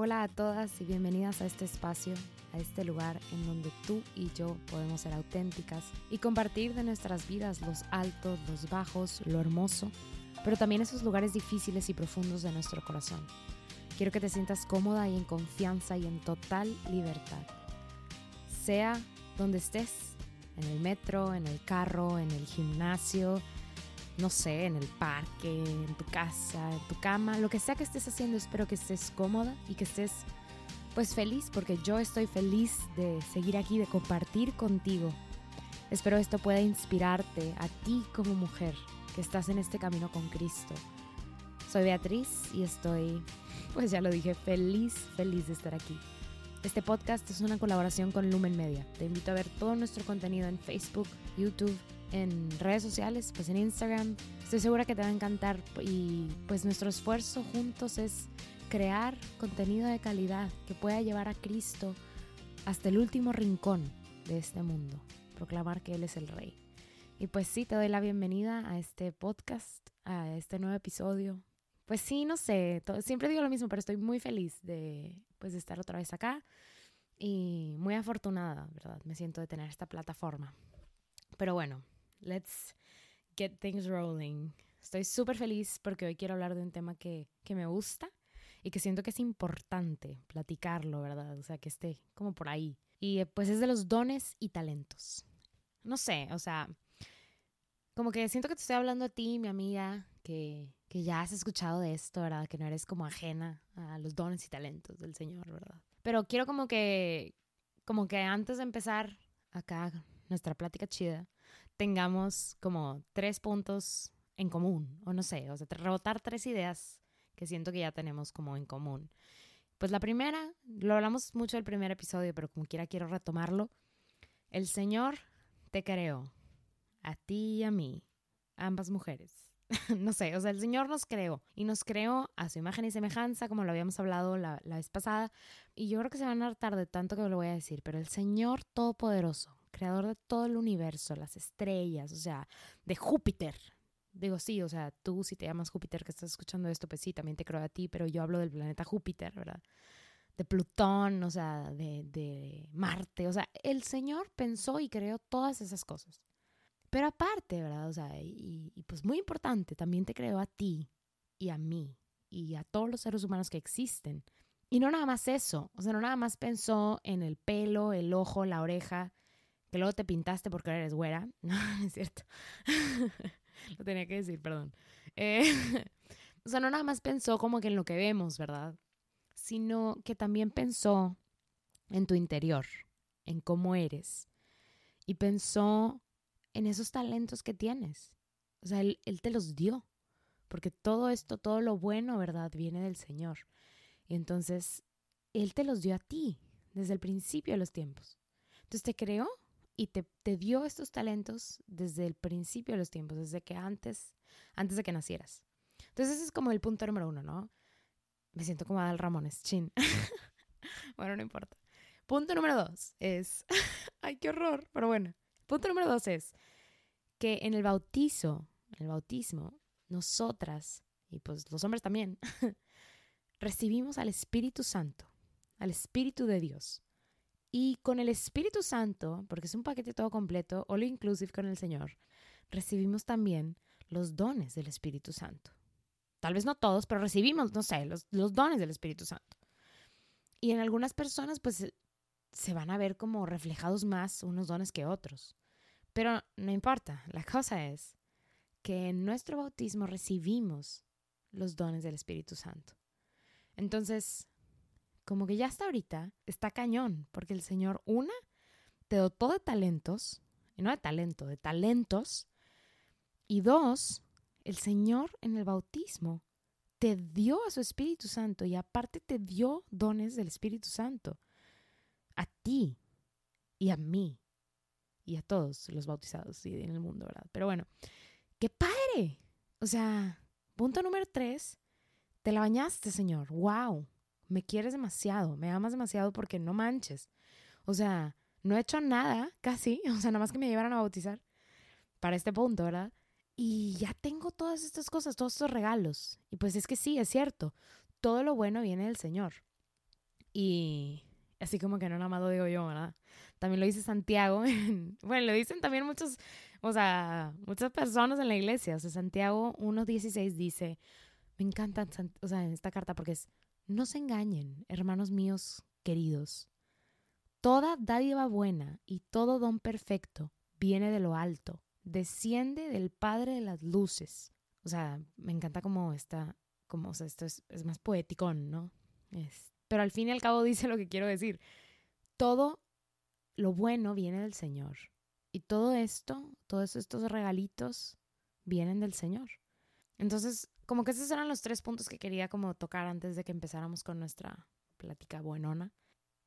Hola a todas y bienvenidas a este espacio, a este lugar en donde tú y yo podemos ser auténticas y compartir de nuestras vidas los altos, los bajos, lo hermoso, pero también esos lugares difíciles y profundos de nuestro corazón. Quiero que te sientas cómoda y en confianza y en total libertad. Sea donde estés, en el metro, en el carro, en el gimnasio, no sé, en el parque, en tu casa, en tu cama, lo que sea que estés haciendo, espero que estés cómoda y que estés pues feliz porque yo estoy feliz de seguir aquí, de compartir contigo. Espero esto pueda inspirarte a ti como mujer que estás en este camino con Cristo. Soy Beatriz y estoy, pues ya lo dije, feliz, feliz de estar aquí. Este podcast es una colaboración con Lumen Media. Te invito a ver todo nuestro contenido en Facebook, YouTube, en redes sociales, pues en Instagram. Estoy segura que te va a encantar y pues nuestro esfuerzo juntos es crear contenido de calidad que pueda llevar a Cristo hasta el último rincón de este mundo, proclamar que Él es el Rey. Y pues sí, te doy la bienvenida a este podcast, a este nuevo episodio. Pues sí, no sé, siempre digo lo mismo, pero estoy muy feliz de, pues, de estar otra vez acá y muy afortunada, ¿verdad? Me siento de tener esta plataforma. Pero bueno, let's get things rolling. Estoy súper feliz porque hoy quiero hablar de un tema que, que me gusta y que siento que es importante platicarlo, ¿verdad? O sea, que esté como por ahí. Y pues es de los dones y talentos. No sé, o sea, como que siento que te estoy hablando a ti, mi amiga, que, que ya has escuchado de esto, ¿verdad? Que no eres como ajena a los dones y talentos del Señor, ¿verdad? Pero quiero como que, como que antes de empezar acá nuestra plática chida, tengamos como tres puntos en común, o no sé, o sea, rebotar tres ideas que siento que ya tenemos como en común. Pues la primera, lo hablamos mucho el primer episodio, pero como quiera quiero retomarlo. El Señor te creó, a ti y a mí, ambas mujeres. no sé, o sea, el Señor nos creó y nos creó a su imagen y semejanza, como lo habíamos hablado la, la vez pasada. Y yo creo que se van a hartar de tanto que lo voy a decir, pero el Señor Todopoderoso creador de todo el universo, las estrellas, o sea, de Júpiter. Digo, sí, o sea, tú si te llamas Júpiter que estás escuchando esto, pues sí, también te creo a ti, pero yo hablo del planeta Júpiter, ¿verdad? De Plutón, o sea, de, de Marte, o sea, el Señor pensó y creó todas esas cosas. Pero aparte, ¿verdad? O sea, y, y pues muy importante, también te creó a ti y a mí y a todos los seres humanos que existen. Y no nada más eso, o sea, no nada más pensó en el pelo, el ojo, la oreja, que luego te pintaste porque eres güera. No, es cierto. lo tenía que decir, perdón. Eh, o sea, no nada más pensó como que en lo que vemos, ¿verdad? Sino que también pensó en tu interior, en cómo eres. Y pensó en esos talentos que tienes. O sea, él, él te los dio. Porque todo esto, todo lo bueno, ¿verdad? Viene del Señor. Y entonces, Él te los dio a ti desde el principio de los tiempos. Entonces te creó y te, te, dio estos talentos desde el principio de los tiempos, desde que antes, antes de que nacieras. Entonces ese es como el punto número uno, ¿no? Me siento como Adal Ramones, chin. bueno, no importa. Punto número dos es, ay, qué horror, pero bueno. Punto número dos es que en el bautizo, en el bautismo, nosotras, y pues los hombres también, recibimos al Espíritu Santo, al Espíritu de Dios. Y con el Espíritu Santo, porque es un paquete todo completo, all inclusive con el Señor, recibimos también los dones del Espíritu Santo. Tal vez no todos, pero recibimos, no sé, los, los dones del Espíritu Santo. Y en algunas personas, pues, se van a ver como reflejados más unos dones que otros. Pero no importa, la cosa es que en nuestro bautismo recibimos los dones del Espíritu Santo. Entonces, como que ya hasta ahorita está cañón, porque el Señor, una, te dotó de talentos, y no de talento, de talentos, y dos, el Señor en el bautismo te dio a su Espíritu Santo y aparte te dio dones del Espíritu Santo a ti y a mí y a todos los bautizados en el mundo, ¿verdad? Pero bueno, qué padre. O sea, punto número tres, te la bañaste, Señor. ¡Wow! Me quieres demasiado, me amas demasiado porque no manches. O sea, no he hecho nada, casi, o sea, nada más que me llevaron a bautizar para este punto, ¿verdad? Y ya tengo todas estas cosas, todos estos regalos. Y pues es que sí, es cierto, todo lo bueno viene del Señor. Y así como que no nada más lo digo yo, ¿verdad? También lo dice Santiago. bueno, lo dicen también muchos, o sea, muchas personas en la iglesia. O sea, Santiago 1.16 dice, me encanta, o sea, en esta carta porque es, no se engañen, hermanos míos queridos. Toda dádiva buena y todo don perfecto viene de lo alto, desciende del Padre de las luces. O sea, me encanta como está, como, o sea, esto es, es más poético, ¿no? Es, pero al fin y al cabo dice lo que quiero decir. Todo lo bueno viene del Señor. Y todo esto, todos estos regalitos vienen del Señor. Entonces, como que esos eran los tres puntos que quería como tocar antes de que empezáramos con nuestra plática buenona.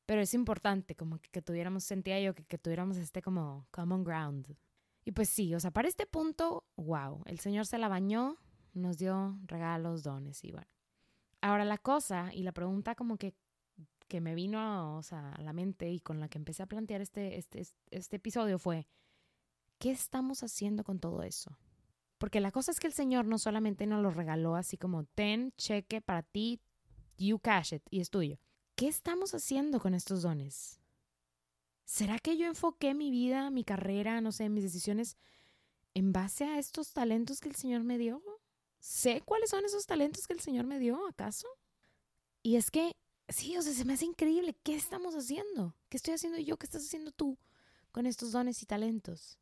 Pero es importante como que, tuviéramos, sentía yo, que, que tuviéramos este como common ground. Y pues sí, o sea, para este punto, wow, el Señor se la bañó, nos dio regalos, dones y bueno. Ahora la cosa y la pregunta como que, que me vino o sea, a la mente y con la que empecé a plantear este, este, este episodio fue, ¿qué estamos haciendo con todo eso? Porque la cosa es que el Señor no solamente nos lo regaló así como, ten, cheque para ti, you cash it y es tuyo. ¿Qué estamos haciendo con estos dones? ¿Será que yo enfoqué mi vida, mi carrera, no sé, mis decisiones en base a estos talentos que el Señor me dio? ¿Sé cuáles son esos talentos que el Señor me dio, acaso? Y es que, sí, o sea, se me hace increíble. ¿Qué estamos haciendo? ¿Qué estoy haciendo yo? ¿Qué estás haciendo tú con estos dones y talentos?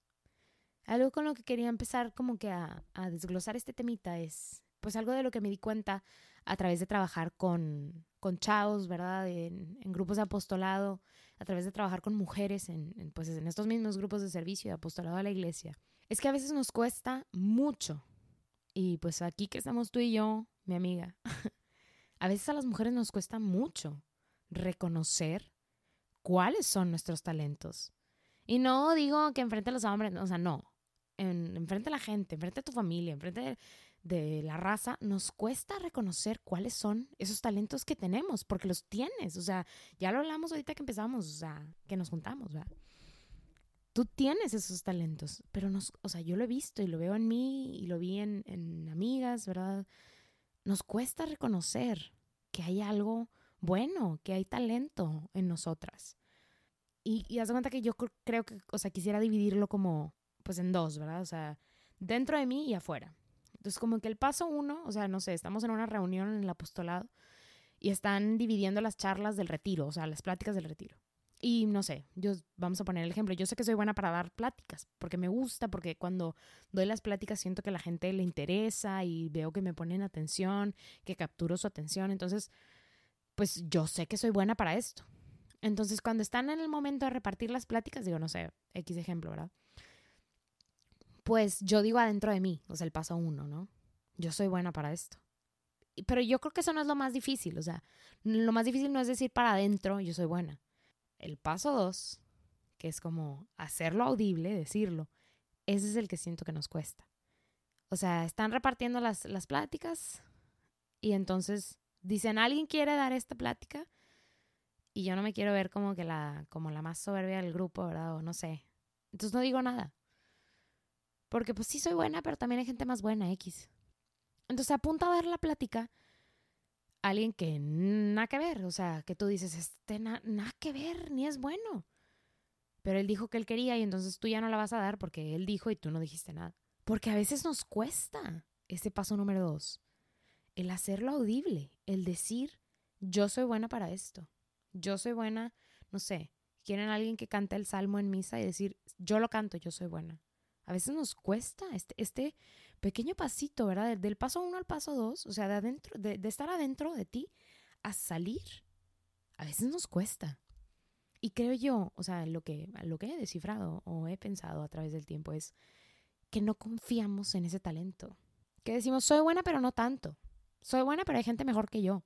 Algo con lo que quería empezar como que a, desglosar este temita es, pues algo de lo que me di cuenta a través de trabajar con, con chavos, ¿verdad? En, grupos de apostolado, a través de trabajar con mujeres en, pues en estos mismos grupos de servicio de apostolado a la iglesia. Es que a veces nos cuesta mucho. Y pues aquí que estamos tú y yo, mi amiga, a veces a las mujeres nos cuesta mucho reconocer cuáles son nuestros talentos. Y no digo que enfrente a los hombres, o sea, no. En, enfrente a la gente, enfrente a tu familia, enfrente de, de la raza, nos cuesta reconocer cuáles son esos talentos que tenemos, porque los tienes. O sea, ya lo hablamos ahorita que empezamos, o sea, que nos juntamos, ¿verdad? Tú tienes esos talentos, pero nos, o sea, yo lo he visto y lo veo en mí y lo vi en, en amigas, ¿verdad? Nos cuesta reconocer que hay algo bueno, que hay talento en nosotras. Y, y haz cuenta que yo creo que, o sea, quisiera dividirlo como, pues en dos, ¿verdad? O sea, dentro de mí y afuera. Entonces, como que el paso uno, o sea, no sé, estamos en una reunión en el apostolado y están dividiendo las charlas del retiro, o sea, las pláticas del retiro. Y no sé, yo vamos a poner el ejemplo. Yo sé que soy buena para dar pláticas, porque me gusta, porque cuando doy las pláticas siento que la gente le interesa y veo que me ponen atención, que capturo su atención. Entonces, pues yo sé que soy buena para esto. Entonces, cuando están en el momento de repartir las pláticas, digo, no sé, X ejemplo, ¿verdad? Pues yo digo adentro de mí, o sea, el paso uno, ¿no? Yo soy buena para esto. Pero yo creo que eso no es lo más difícil, o sea, lo más difícil no es decir para adentro, yo soy buena. El paso dos, que es como hacerlo audible, decirlo, ese es el que siento que nos cuesta. O sea, están repartiendo las, las pláticas y entonces dicen, ¿alguien quiere dar esta plática? Y yo no me quiero ver como que la, como la más soberbia del grupo, ¿verdad? O no sé. Entonces no digo nada. Porque pues sí soy buena, pero también hay gente más buena, X. Entonces apunta a dar la plática a alguien que nada que ver, o sea, que tú dices, este nada que ver, ni es bueno. Pero él dijo que él quería y entonces tú ya no la vas a dar porque él dijo y tú no dijiste nada. Porque a veces nos cuesta ese paso número dos. El hacerlo audible, el decir, yo soy buena para esto. Yo soy buena, no sé, quieren alguien que cante el salmo en misa y decir, yo lo canto, yo soy buena. A veces nos cuesta este, este pequeño pasito, ¿verdad? Del, paso uno al paso dos, o sea, de, adentro, de, estar adentro de ti a salir. A veces nos cuesta. Y creo yo, o sea, lo que, lo que he descifrado o he pensado a través del tiempo es que no confiamos en ese talento. Que decimos, soy buena, pero no tanto. Soy buena, pero hay gente mejor que yo.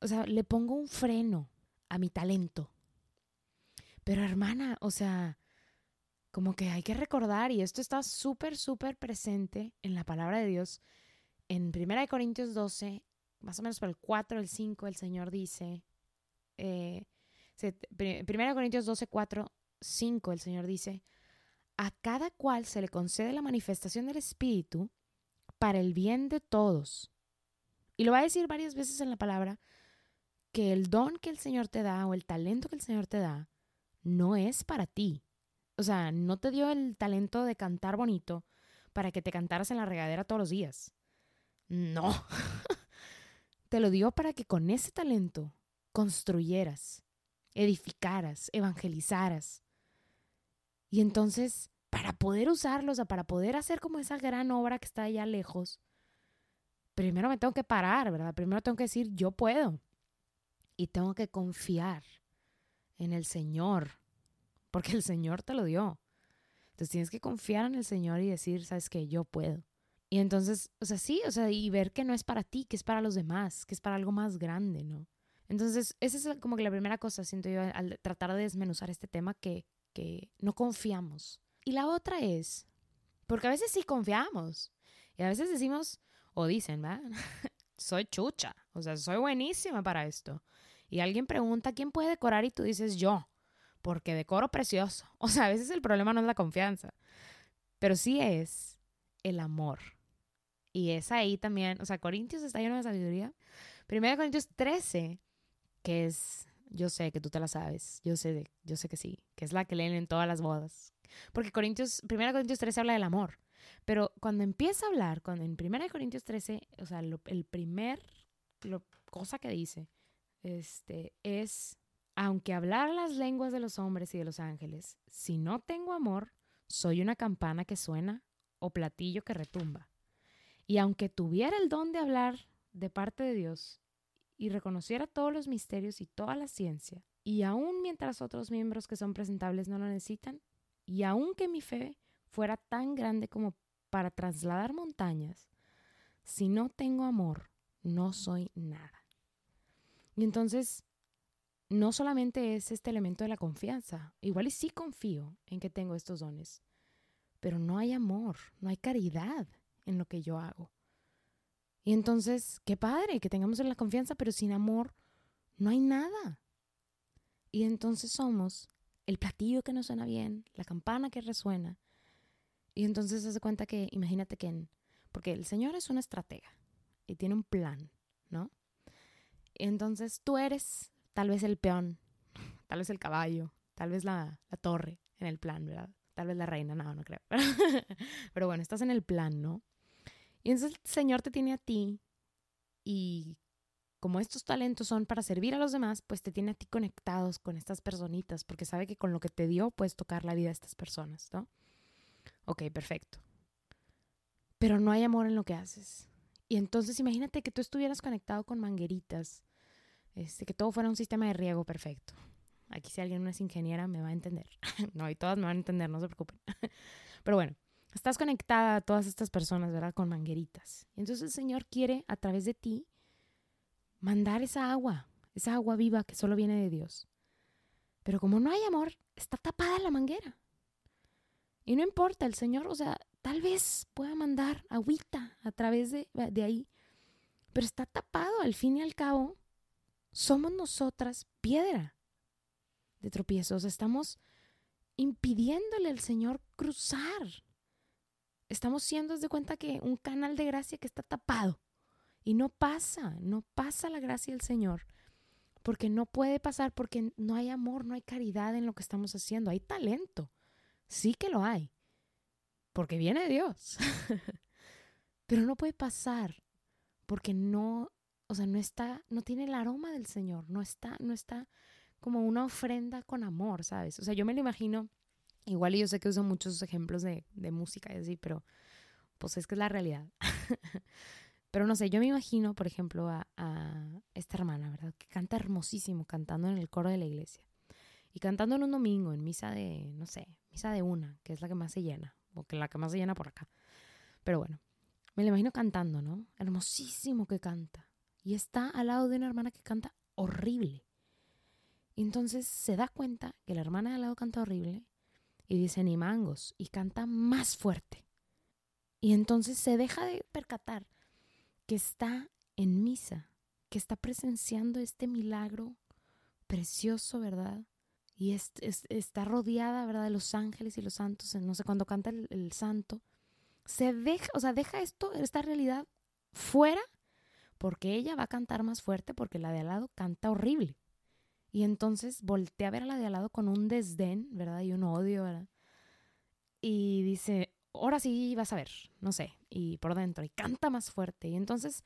O sea, le pongo un freno a mi talento. Pero hermana, o sea, como que hay que recordar, y esto está súper, súper presente en la palabra de Dios. En 1 Corintios 12, más o menos por el 4, el 5, el Señor dice, eh, 1 Corintios 12, 4, 5, el Señor dice, a cada cual se le concede la manifestación del Espíritu para el bien de todos. Y lo va a decir varias veces en la palabra, que el don que el Señor te da o el talento que el Señor te da no es para ti. O sea, no te dio el talento de cantar bonito para que te cantaras en la regadera todos los días. No. te lo dio para que con ese talento construyeras, edificaras, evangelizaras. Y entonces, para poder usarlos, o sea, para poder hacer como esa gran obra que está allá lejos, primero me tengo que parar, ¿verdad? Primero tengo que decir, yo puedo. Y tengo que confiar en el Señor, porque el Señor te lo dio. Entonces tienes que confiar en el Señor y decir, sabes que yo puedo. Y entonces, o sea, sí, o sea, y ver que no es para ti, que es para los demás, que es para algo más grande, ¿no? Entonces, esa es como que la primera cosa, siento yo, al tratar de desmenuzar este tema, que, que no confiamos. Y la otra es, porque a veces sí confiamos, y a veces decimos, o dicen, ¿verdad? soy chucha, o sea, soy buenísima para esto. Y alguien pregunta, ¿quién puede decorar? Y tú dices, yo, porque decoro precioso. O sea, a veces el problema no es la confianza, pero sí es el amor. Y es ahí también, o sea, Corintios está lleno de sabiduría. Primero Corintios 13, que es, yo sé que tú te la sabes, yo sé, yo sé que sí, que es la que leen en todas las bodas. Porque Corintios, 1 Corintios 13 habla del amor. Pero cuando empieza a hablar, cuando en 1 Corintios 13, o sea, el primer cosa que dice este, es, aunque hablar las lenguas de los hombres y de los ángeles, si no tengo amor, soy una campana que suena o platillo que retumba. Y aunque tuviera el don de hablar de parte de Dios y reconociera todos los misterios y toda la ciencia, y aun mientras otros miembros que son presentables no lo necesitan, y aunque mi fe fuera tan grande como para trasladar montañas, si no tengo amor, no soy nada. Y entonces, no solamente es este elemento de la confianza, igual y sí confío en que tengo estos dones, pero no hay amor, no hay caridad en lo que yo hago. Y entonces, qué padre que tengamos la confianza, pero sin amor no hay nada. Y entonces somos el platillo que no suena bien, la campana que resuena, y entonces se hace cuenta que, imagínate que, porque el Señor es una estratega y tiene un plan, ¿no? Entonces tú eres tal vez el peón, tal vez el caballo, tal vez la, torre en el plan, ¿verdad? Tal vez la reina, no, no creo. Pero bueno, estás en el plan, ¿no? Y entonces el Señor te tiene a ti y como estos talentos son para servir a los demás, pues te tiene a ti conectados con estas personitas, porque sabe que con lo que te dio puedes tocar la vida de estas personas, ¿no? Ok, perfecto. Pero no hay amor en lo que haces. Y entonces imagínate que tú estuvieras conectado con mangueritas, este, que todo fuera un sistema de riego perfecto. Aquí si alguien no es ingeniera me va a entender. no, y todas me van a entender, no se preocupen. Pero bueno, estás conectada a todas estas personas, ¿verdad? Con mangueritas. Entonces el Señor quiere, a través de ti, mandar esa agua, esa agua viva que solo viene de Dios. Pero como no hay amor, está tapada la manguera. Y no importa, el Señor, o sea, tal vez pueda mandar agüita a través de, de ahí, pero está tapado, al fin y al cabo, somos nosotras piedra de tropiezos, estamos impidiéndole al Señor cruzar. Estamos siendo, de cuenta que un canal de gracia que está tapado. Y no pasa, no pasa la gracia del Señor. Porque no puede pasar, porque no hay amor, no hay caridad en lo que estamos haciendo. Hay talento, Sí que lo hay, porque viene de Dios. Pero no puede pasar porque no, o sea, no está, no tiene el aroma del Señor, no está, no está como una ofrenda con amor, ¿sabes? O sea, yo me lo imagino, igual yo sé que uso muchos ejemplos de, de música y así, pero pues es que es la realidad. pero no sé, yo me imagino, por ejemplo, a, a esta hermana, ¿verdad? Que canta hermosísimo, cantando en el coro de la iglesia. Y cantando en un domingo, en misa de, no sé, misa de una, que es la que más se llena, o que la que más se llena por acá. Pero bueno, me lo imagino cantando, ¿no? Hermosísimo que canta. Y está al lado de una hermana que canta horrible. Entonces se da cuenta que la hermana de al lado canta horrible y dice ni mangos y canta más fuerte. Y entonces se deja de percatar que está en misa, que está presenciando este milagro precioso, ¿verdad? y está rodeada, ¿verdad?, de los ángeles y los santos, no sé, cuando canta el, santo, se deja, o sea, deja esto, esta realidad fuera porque ella va a cantar más fuerte porque la de al lado canta horrible. Y entonces voltea a ver a la de al lado con un desdén, ¿verdad? Y un odio, ¿verdad? Y dice, ahora sí vas a ver, no sé, y por dentro, y canta más fuerte. Y entonces,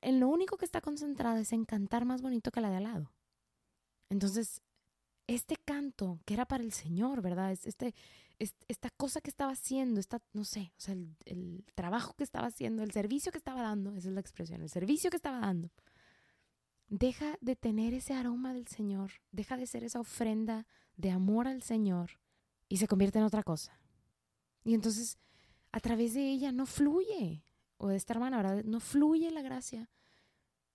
en lo único que está concentrada es en cantar más bonito que la de al lado. Entonces, este canto que era para el Señor, ¿verdad? Este, esta cosa que estaba haciendo, esta, no sé, o sea, el, el, trabajo que estaba haciendo, el servicio que estaba dando, esa es la expresión, el servicio que estaba dando, deja de tener ese aroma del Señor, deja de ser esa ofrenda de amor al Señor y se convierte en otra cosa. Y entonces, a través de ella no fluye, o de esta hermana, ¿verdad? No fluye la gracia,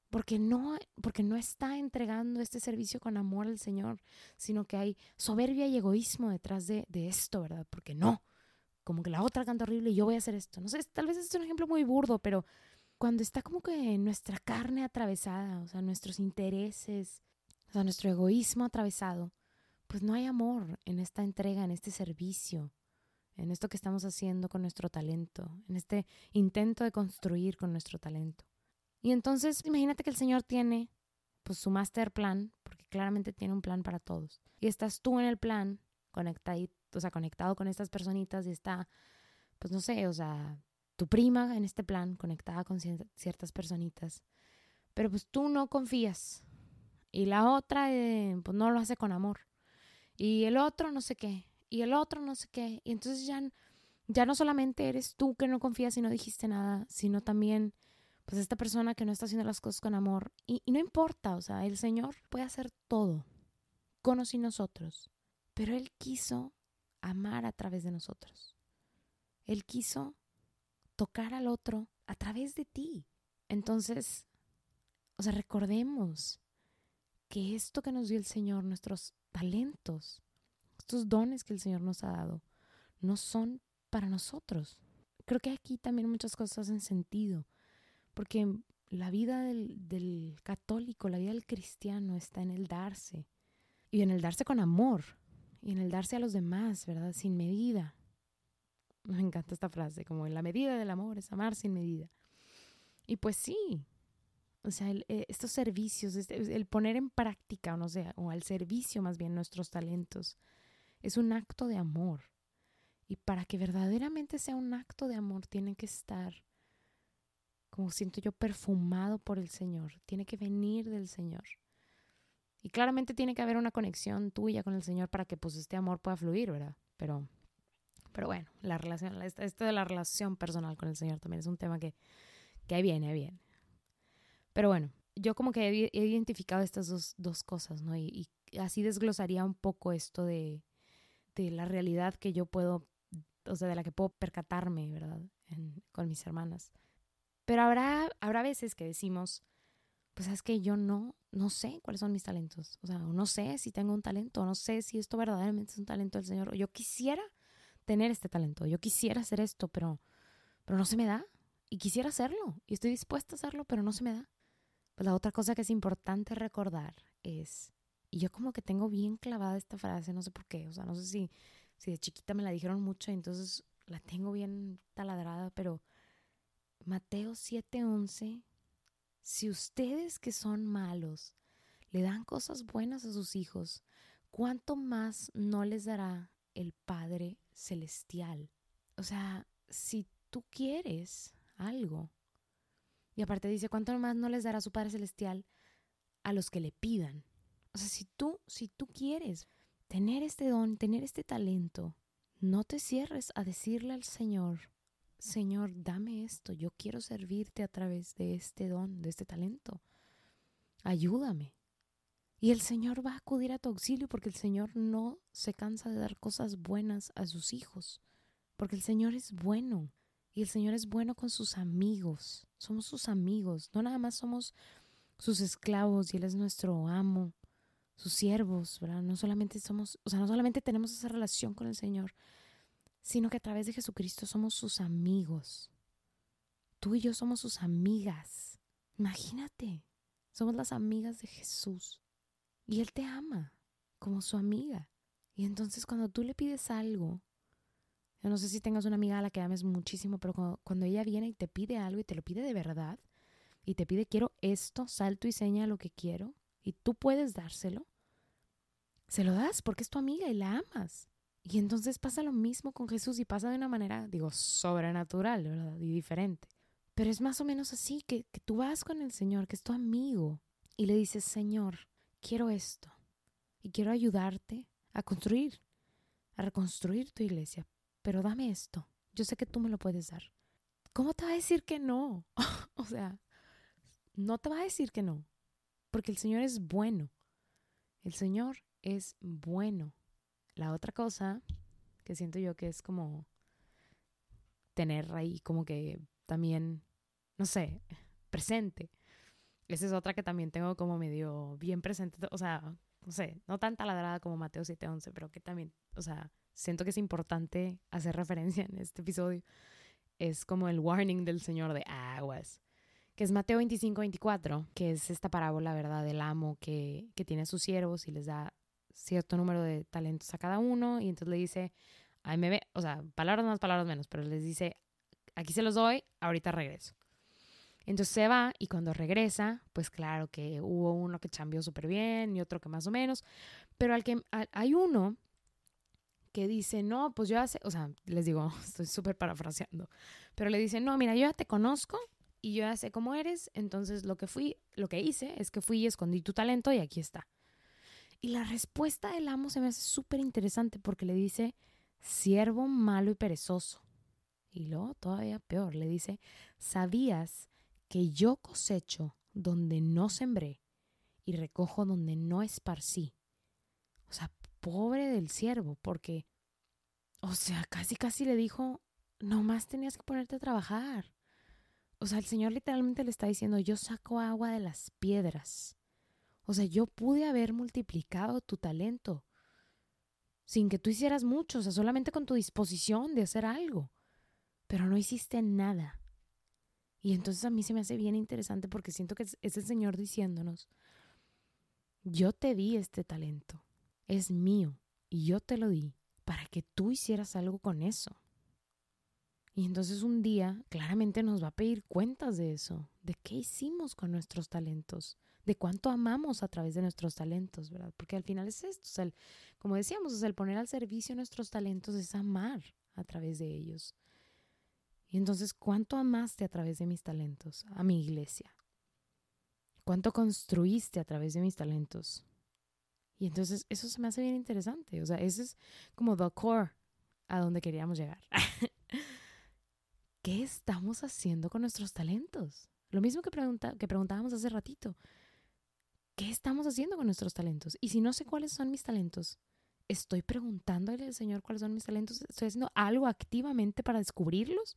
porque no, porque no está entregando este servicio con amor al Señor, sino que hay soberbia y egoísmo detrás de, de esto, ¿verdad? Porque no, como que la otra canta horrible y yo voy a hacer esto. No sé, tal vez es un ejemplo muy burdo, pero cuando está como que nuestra carne atravesada, o sea, nuestros intereses, o sea, nuestro egoísmo atravesado, pues no hay amor en esta entrega, en este servicio, en esto que estamos haciendo con nuestro talento, en este intento de construir con nuestro talento. Y entonces imagínate que el Señor tiene pues su master plan, porque claramente tiene un plan para todos. Y estás tú en el plan, conectado, o sea, conectado con estas personitas y está, pues no sé, o sea, tu prima en este plan, conectada con ciertas personitas. Pero pues tú no confías. Y la otra, eh, pues no lo hace con amor. Y el otro no sé qué. Y el otro no sé qué. Y entonces ya, ya no solamente eres tú que no confías y no dijiste nada, sino también pues esta persona que no está haciendo las cosas con amor. Y, no importa, o sea, el Señor puede hacer todo, con nosotros, pero Él quiso amar a través de nosotros. Él quiso tocar al otro a través de ti. Entonces, o sea, recordemos que esto que nos dio el Señor, nuestros talentos, estos dones que el Señor nos ha dado, no son para nosotros. Creo que aquí también muchas cosas hacen sentido. Porque la vida del, católico, la vida del cristiano está en el darse. Y en el darse con amor. Y en el darse a los demás, ¿verdad? Sin medida. Me encanta esta frase, como en la medida del amor es amar sin medida. Y pues sí, o sea, eh, estos servicios, este, el poner en práctica, o no sé, o al servicio más bien nuestros talentos, es un acto de amor. Y para que verdaderamente sea un acto de amor, tiene que estar como siento yo, perfumado por el Señor. Tiene que venir del Señor. Y claramente tiene que haber una conexión tuya con el Señor para que pues este amor pueda fluir, ¿verdad? Pero, pero bueno, la relación, esto de la relación personal con el Señor también es un tema que, que ahí viene, ahí viene. Pero bueno, yo como que he, identificado estas dos, dos cosas, ¿no? Y, así desglosaría un poco esto de, de, la realidad que yo puedo, o sea, de la que puedo percatarme, ¿verdad? con mis hermanas. Pero habrá, habrá veces que decimos, pues es que yo no, no sé cuáles son mis talentos. O sea, no sé si tengo un talento, no sé si esto verdaderamente es un talento del Señor. O yo quisiera tener este talento, yo quisiera hacer esto, pero, pero no se me da. Y quisiera hacerlo, y estoy dispuesta a hacerlo, pero no se me da. Pues la otra cosa que es importante recordar es, y yo como que tengo bien clavada esta frase, no sé por qué, o sea, no sé si, si de chiquita me la dijeron mucho, entonces la tengo bien taladrada, pero Mateo 7:11, si ustedes que son malos le dan cosas buenas a sus hijos, ¿cuánto más no les dará el Padre Celestial? O sea, si tú quieres algo, y aparte dice, ¿cuánto más no les dará su Padre Celestial a los que le pidan? O sea, si tú, si tú quieres tener este don, tener este talento, no te cierres a decirle al Señor, Señor, dame esto, yo quiero servirte a través de este don, de este talento. Ayúdame. Y el Señor va a acudir a tu auxilio porque el Señor no se cansa de dar cosas buenas a sus hijos, porque el Señor es bueno y el Señor es bueno con sus amigos. Somos sus amigos, no nada más somos sus esclavos y Él es nuestro amo, sus siervos, ¿verdad? No solamente somos, o sea, no solamente tenemos esa relación con el Señor, sino que a través de Jesucristo somos sus amigos. Tú y yo somos sus amigas. Imagínate, somos las amigas de Jesús. Y Él te ama como su amiga. Y entonces cuando tú le pides algo, yo no sé si tengas una amiga a la que ames muchísimo, pero cuando, ella viene y te pide algo y te lo pide de verdad, y te pide quiero esto, salto y seña lo que quiero, y tú puedes dárselo, se lo das porque es tu amiga y la amas. Y entonces pasa lo mismo con Jesús y pasa de una manera, digo, sobrenatural, ¿verdad? Y diferente. Pero es más o menos así, que, que tú vas con el Señor, que es tu amigo, y le dices, Señor, quiero esto. Y quiero ayudarte a construir, a reconstruir tu iglesia. Pero dame esto. Yo sé que tú me lo puedes dar. ¿Cómo te va a decir que no? o sea, no te va a decir que no. Porque el Señor es bueno. El Señor es bueno. La otra cosa que siento yo que es como tener ahí como que también, no sé, presente. Esa es otra que también tengo como medio bien presente, o sea, no sé, no tan taladrada como Mateo 7:11, pero que también, o sea, siento que es importante hacer referencia en este episodio. Es como el warning del Señor de aguas que es Mateo 25, 24, que es esta parábola, ¿verdad?, del amo que, que tiene a sus siervos y les da cierto número de talentos a cada uno y entonces le dice, me ve, o sea, palabras más, palabras menos, pero les dice, aquí se los doy, ahorita regreso. Entonces se va y cuando regresa, pues claro que hubo uno que cambió súper bien y otro que más o menos, pero al que hay uno que dice, no, pues yo ya sé, o sea, les digo, estoy súper parafraseando, pero le dice, no, mira, yo ya te conozco, y yo ya sé cómo eres, entonces lo que fui, lo que hice es que fui y escondí tu talento y aquí está. Y la respuesta del amo se me hace súper interesante porque le dice, siervo malo y perezoso. Y luego todavía peor, le dice, ¿sabías que yo cosecho donde no sembré y recojo donde no esparcí? O sea, pobre del siervo, porque, o sea, casi casi le dijo, nomás tenías que ponerte a trabajar. O sea, el Señor literalmente le está diciendo, yo saco agua de las piedras. O sea, yo pude haber multiplicado tu talento sin que tú hicieras mucho, o sea, solamente con tu disposición de hacer algo. Pero no hiciste nada. Y entonces a mí se me hace bien interesante porque siento que es el Señor diciéndonos, yo te di este talento, es mío, y yo te lo di para que tú hicieras algo con eso. Y entonces un día claramente nos va a pedir cuentas de eso, de qué hicimos con nuestros talentos, de cuánto amamos a través de nuestros talentos, ¿verdad? Porque al final es esto, o sea, como decíamos, el poner al servicio nuestros talentos es amar a través de ellos. Y entonces, ¿cuánto amaste a través de mis talentos a mi iglesia? ¿Cuánto construiste a través de mis talentos? Y entonces eso se me hace bien interesante. O sea, ese es como the core a donde queríamos llegar. ¿qué estamos haciendo con nuestros talentos? Lo mismo que, pregunta, que preguntábamos hace ratito. ¿Qué estamos haciendo con nuestros talentos? Y si no sé cuáles son mis talentos, ¿estoy preguntándole al Señor cuáles son mis talentos? ¿Estoy haciendo algo activamente para descubrirlos?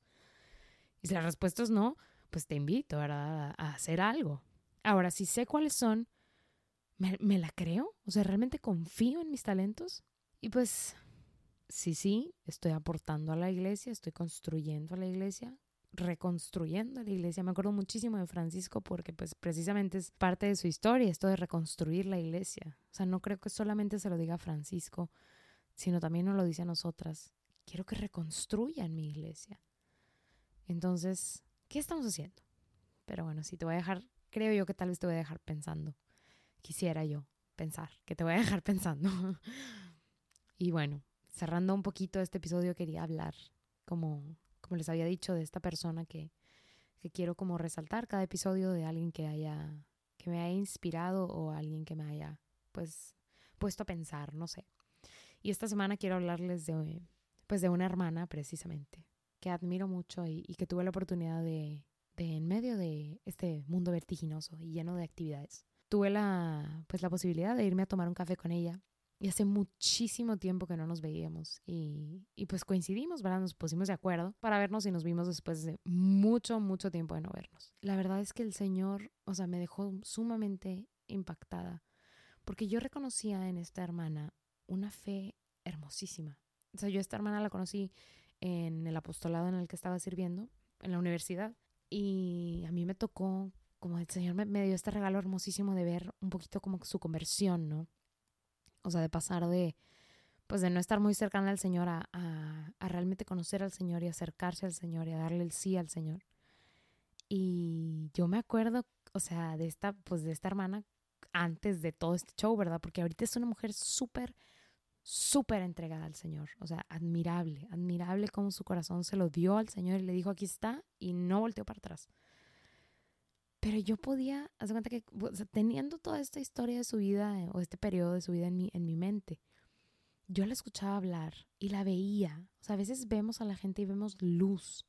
Y si la respuesta es no, pues te invito a hacer algo. Ahora, si sé cuáles son, ¿me, ¿me la creo? O sea, ¿realmente confío en mis talentos? Y pues sí, sí, estoy aportando a la iglesia, estoy construyendo a la iglesia, reconstruyendo la iglesia. Me acuerdo muchísimo de Francisco porque pues precisamente es parte de su historia esto de reconstruir la iglesia. O sea, no creo que solamente se lo diga Francisco, sino también nos lo dice a nosotras. Quiero que reconstruyan mi iglesia. Entonces, ¿qué estamos haciendo? Pero bueno, si te voy a dejar, creo yo que tal vez te voy a dejar pensando. Quisiera yo pensar, que te voy a dejar pensando. y bueno, cerrando un poquito este episodio, quería hablar, como, como les había dicho, de esta persona que, que quiero como resaltar cada episodio de alguien que haya, que me haya inspirado o alguien que me haya, pues, puesto a pensar, no sé. Y esta semana quiero hablarles de, pues, de una hermana precisamente, que admiro mucho y, que tuve la oportunidad de, de, en medio de este mundo vertiginoso y lleno de actividades, tuve la, pues, la posibilidad de irme a tomar un café con ella y hace muchísimo tiempo que no nos veíamos y, y, pues coincidimos, ¿verdad? Nos pusimos de acuerdo para vernos y nos vimos después de mucho, mucho tiempo de no vernos. La verdad es que el Señor, o sea, me dejó sumamente impactada porque yo reconocía en esta hermana una fe hermosísima. O sea, yo esta hermana la conocí en el apostolado en el que estaba sirviendo, en la universidad, y a mí me tocó, como el Señor me, me dio este regalo hermosísimo de ver un poquito como su conversión, ¿no? O sea, de pasar de, pues de no estar muy cercana al Señor a, a, realmente conocer al Señor y acercarse al Señor y a darle el sí al Señor. Y yo me acuerdo, o sea, de esta, pues de esta hermana antes de todo este show, ¿verdad? Porque ahorita es una mujer súper, súper entregada al Señor. O sea, admirable, admirable cómo su corazón se lo dio al Señor y le dijo, aquí está, y no volteó para atrás. Pero yo podía, hacer cuenta que, teniendo toda esta historia de su vida o este periodo de su vida en mi, en mi mente, yo la escuchaba hablar y la veía. O sea, a veces vemos a la gente y vemos luz,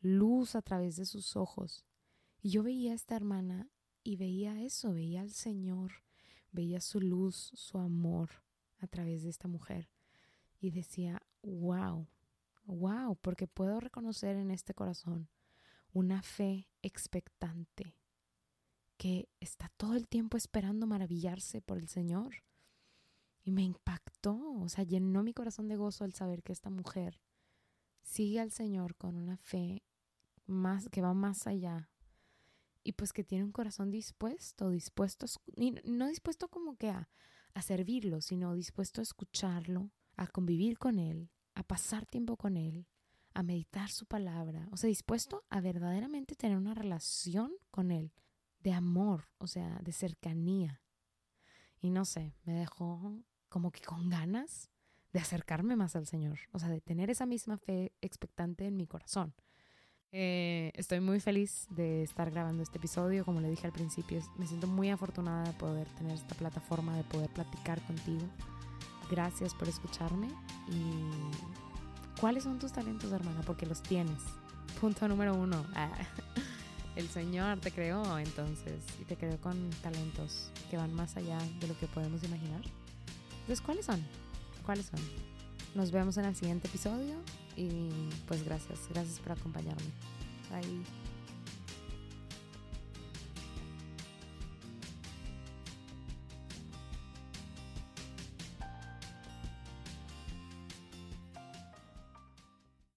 luz a través de sus ojos. Y yo veía a esta hermana y veía eso, veía al Señor, veía su luz, su amor a través de esta mujer. Y decía, wow, wow, porque puedo reconocer en este corazón una fe expectante que está todo el tiempo esperando maravillarse por el Señor. Y me impactó, o sea, llenó mi corazón de gozo al saber que esta mujer sigue al Señor con una fe más que va más allá. Y pues que tiene un corazón dispuesto, dispuesto, y no dispuesto como que a, a servirlo, sino dispuesto a escucharlo, a convivir con él, a pasar tiempo con él, a meditar su palabra, o sea, dispuesto a verdaderamente tener una relación con él, de amor, o sea, de cercanía. Y no sé, me dejó como que con ganas de acercarme más al Señor, o sea, de tener esa misma fe expectante en mi corazón. Eh, estoy muy feliz de estar grabando este episodio. Como le dije al principio, me siento muy afortunada de poder tener esta plataforma, de poder platicar contigo. Gracias por escucharme. ¿Y cuáles son tus talentos, hermana? Porque los tienes. Punto número uno. Ah, el Señor te creó entonces y te creó con talentos que van más allá de lo que podemos imaginar. Entonces, ¿cuáles son? ¿Cuáles son? Nos vemos en el siguiente episodio y pues gracias, gracias por acompañarme. Bye.